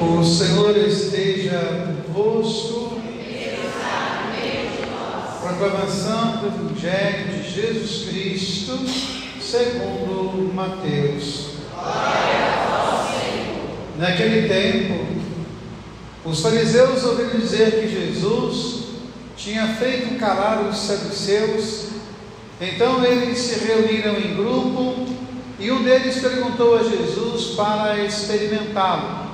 O Senhor esteja convosco. Proclamação do Evangelho de Jesus Cristo, segundo Mateus. Naquele tempo, os fariseus ouviram dizer que Jesus tinha feito calar os saduceus. Então eles se reuniram em grupo e um deles perguntou a Jesus para experimentá-lo: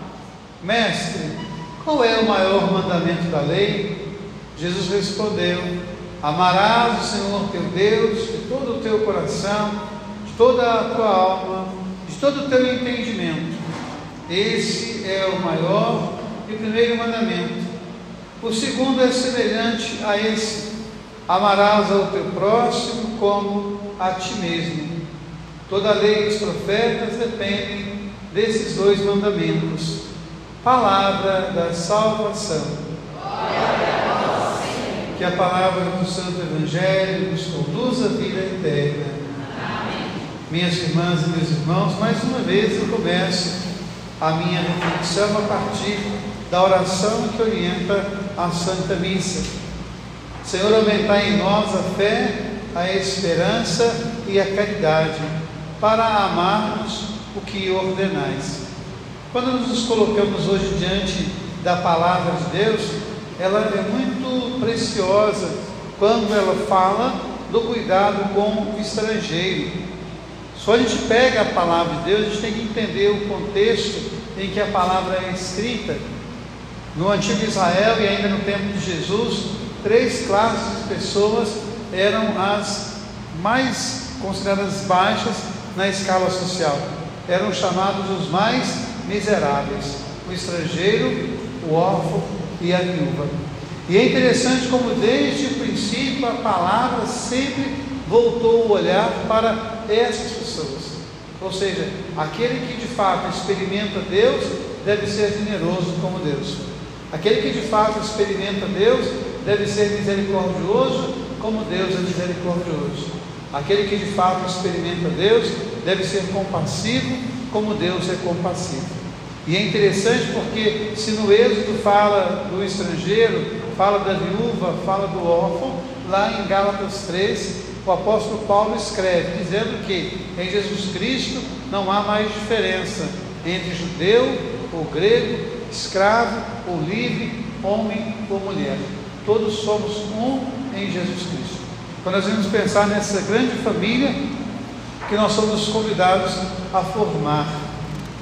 Mestre, qual é o maior mandamento da lei? Jesus respondeu: Amarás o Senhor teu Deus de todo o teu coração, de toda a tua alma, de todo o teu entendimento. Esse é o maior e primeiro mandamento. O segundo é semelhante a esse: Amarás ao teu próximo como a ti mesmo. Toda a lei e os profetas dependem desses dois mandamentos. Palavra da salvação. Que a palavra do Santo Evangelho nos conduza à vida eterna. Amém. Minhas irmãs e meus irmãos, mais uma vez eu começo a minha reflexão a partir da oração que orienta a Santa Missa. Senhor, aumentar em nós a fé, a esperança e a caridade, para amarmos o que ordenais. Quando nos colocamos hoje diante da palavra de Deus, ela é muito preciosa quando ela fala do cuidado com o estrangeiro. Só a gente pega a palavra de Deus, a gente tem que entender o contexto em que a palavra é escrita. No antigo Israel e ainda no tempo de Jesus, três classes de pessoas eram as mais consideradas baixas na escala social. Eram chamados os mais miseráveis: o estrangeiro, o órfão e a viúva. E é interessante como desde o princípio a palavra sempre voltou o olhar para essas pessoas. Ou seja, aquele que de fato experimenta Deus deve ser generoso como Deus. Aquele que de fato experimenta Deus deve ser misericordioso como Deus é misericordioso. Aquele que de fato experimenta Deus deve ser compassivo como Deus é compassivo. E é interessante porque, se no Êxodo fala do estrangeiro, fala da viúva, fala do órfão, lá em Gálatas 3, o apóstolo Paulo escreve, dizendo que em Jesus Cristo não há mais diferença entre judeu ou grego, escravo ou livre, homem ou mulher. Todos somos um em Jesus Cristo. Quando nós vamos pensar nessa grande família que nós somos convidados a formar.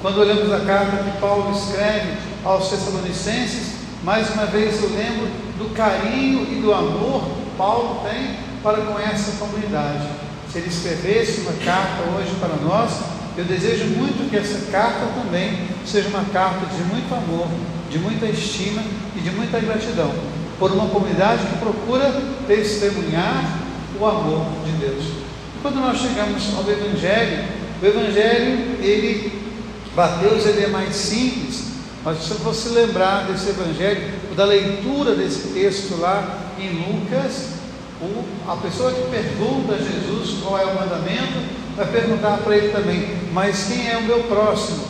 Quando olhamos a carta que Paulo escreve aos Tessalonicenses, mais uma vez eu lembro do carinho e do amor que Paulo tem para com essa comunidade. Se ele escrevesse uma carta hoje para nós, eu desejo muito que essa carta também seja uma carta de muito amor, de muita estima e de muita gratidão por uma comunidade que procura testemunhar o amor de Deus. Quando nós chegamos ao Evangelho, o Evangelho, ele, Mateus, ele é mais simples, mas se você lembrar desse Evangelho, da leitura desse texto lá em Lucas, o, a pessoa que pergunta a Jesus qual é o mandamento, vai perguntar para ele também, mas quem é o meu próximo?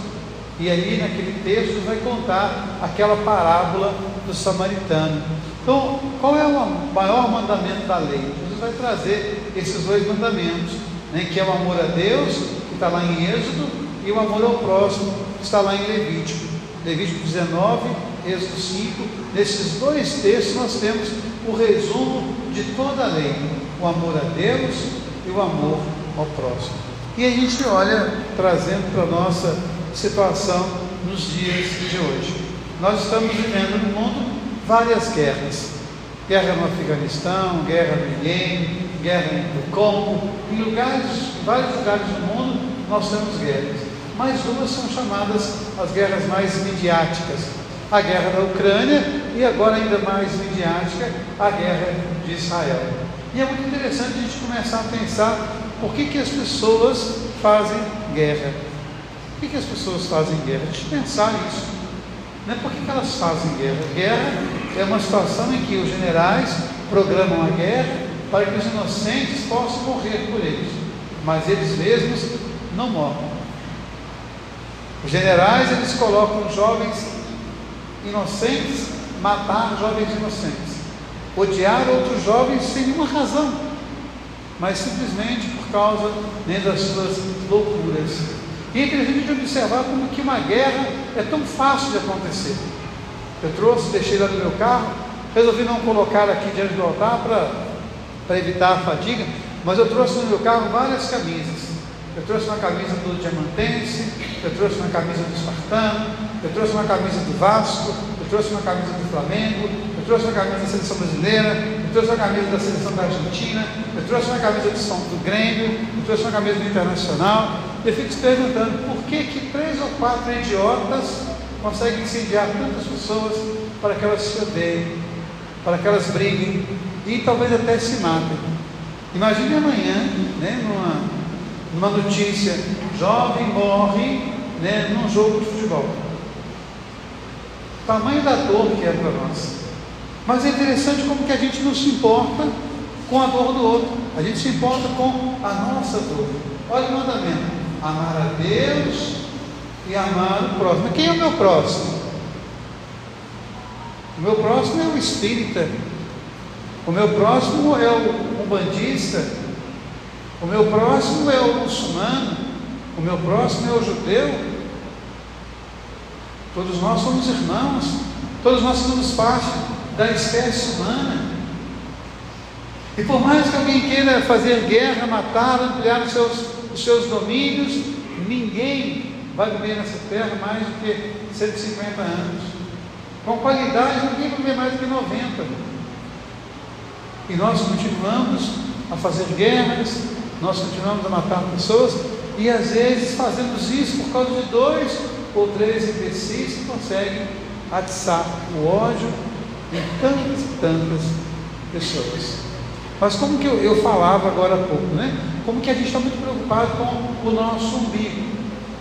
E ali naquele texto vai contar aquela parábola do samaritano. Então, qual é o maior mandamento da lei? Jesus vai trazer esses dois mandamentos, né, que é o amor a Deus, que está lá em Êxodo, e o amor ao próximo, que está lá em Levítico. Levítico 19, Êxodo 5. Nesses dois textos nós temos o resumo de toda a lei: o amor a Deus e o amor ao próximo. E a gente olha trazendo para a nossa situação nos dias de hoje. Nós estamos vivendo no mundo várias guerras. Guerra no Afeganistão, guerra no Iêmen, guerra no Congo, em lugares, vários lugares do mundo nós temos guerras. Mas duas são chamadas as guerras mais midiáticas. A guerra da Ucrânia e agora ainda mais midiática, a guerra de Israel. E é muito interessante a gente começar a pensar por que, que as pessoas fazem guerra. Por que, que as pessoas fazem guerra? A gente pensar nisso. Não é por que, que elas fazem guerra. Guerra é uma situação em que os generais programam a guerra para que os inocentes possam morrer por eles, mas eles mesmos não morrem. Os generais eles colocam jovens inocentes matar jovens inocentes, odiar outros jovens sem nenhuma razão, mas simplesmente por causa né, das suas loucuras. E é interessante observar como que uma guerra é tão fácil de acontecer. Eu trouxe, deixei lá no meu carro, resolvi não colocar aqui diante do altar para evitar a fadiga, mas eu trouxe no meu carro várias camisas. Eu trouxe uma camisa do Diamantense, eu trouxe uma camisa do Espartano, eu trouxe uma camisa do Vasco, eu trouxe uma camisa do Flamengo, eu trouxe uma camisa da seleção brasileira, eu trouxe uma camisa da seleção da Argentina, eu trouxe uma camisa do, São, do Grêmio, eu trouxe uma camisa do Internacional. Eu fico te perguntando por que, que três ou quatro idiotas conseguem incendiar tantas pessoas para que elas se odeiem, para que elas briguem e talvez até se matem. Imagine amanhã, né, numa uma notícia: jovem morre né, num jogo de futebol. Tamanho da dor que é para nós. Mas é interessante como que a gente não se importa com a dor do outro, a gente se importa com a nossa dor. Olha o mandamento: amar a Deus e amar o próximo. Quem é o meu próximo? O meu próximo é o espírita. O meu próximo é o bandista. O meu próximo é o muçulmano, o meu próximo é o judeu. Todos nós somos irmãos, todos nós somos parte da espécie humana. E por mais que alguém queira fazer guerra, matar, ampliar os seus, os seus domínios, ninguém vai viver nessa terra mais do que 150 anos. Com qualidade, ninguém vai viver mais do que 90. E nós continuamos a fazer guerras, nós continuamos a matar pessoas e às vezes fazemos isso por causa de dois ou três imbecis que conseguem atiçar o ódio em tantas e tantas pessoas. Mas como que eu, eu falava agora há pouco, né? Como que a gente está muito preocupado com o nosso umbigo.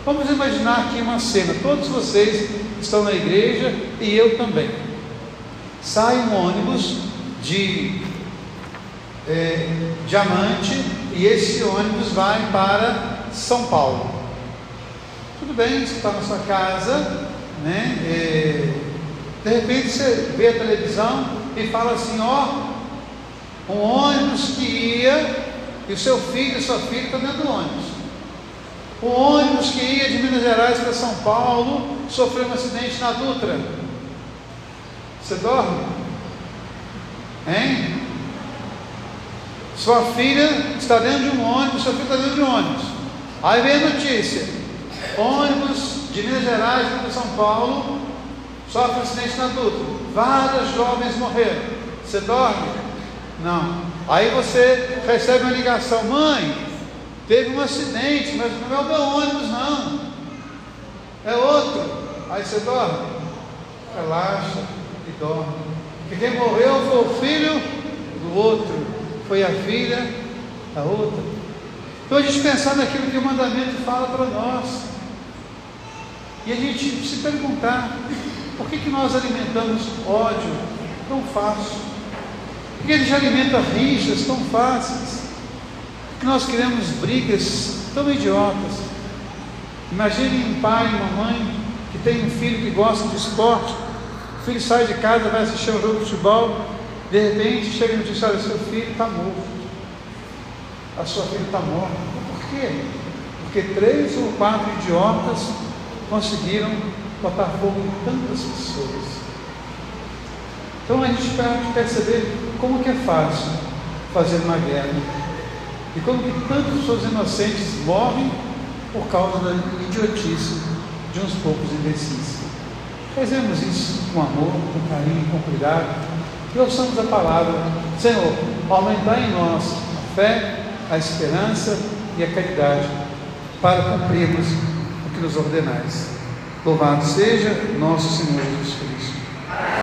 Vamos imaginar aqui uma cena, todos vocês estão na igreja e eu também. Sai um ônibus de é, Diamante e esse ônibus vai para São Paulo. Tudo bem, você está na sua casa, né? É, de repente você vê a televisão e fala assim: ó, um ônibus que ia e o seu filho e sua filha estão dentro do ônibus. Um ônibus que ia de Minas Gerais para São Paulo sofreu um acidente na Dutra. Você dorme? Hein? Sua filha está dentro de um ônibus, seu filho está dentro de um ônibus. Aí vem a notícia: ônibus de Minas Gerais para São Paulo sofre um acidente na Dutra. Várias jovens morreram. Você dorme? Não. Aí você recebe uma ligação: mãe, teve um acidente, mas não é o meu ônibus, não. É outro. Aí você dorme? Relaxa e dorme. Quem morreu foi o filho do outro foi a filha da outra. Então a gente pensar naquilo que o mandamento fala para nós. E a gente se perguntar, por que, que nós alimentamos ódio tão fácil? Por que a gente alimenta rixas tão fáceis? Que nós criamos brigas tão idiotas? Imagine um pai e uma mãe que tem um filho que gosta de esporte, o filho sai de casa, vai assistir um jogo de futebol, de repente chega a notícia: olha, seu filho está morto. A sua filha está morta. Por quê? Porque três ou quatro idiotas conseguiram botar fogo em tantas pessoas. Então a gente pode perceber como que é fácil fazer uma guerra. E como que tantas pessoas inocentes morrem por causa da idiotice de uns poucos imbecis. Fazemos isso com amor, com carinho, com cuidado, e ouçamos a palavra, Senhor, aumentar em nós a fé, a esperança e a caridade, para cumprirmos o que nos ordenais. Louvado seja nosso Senhor Jesus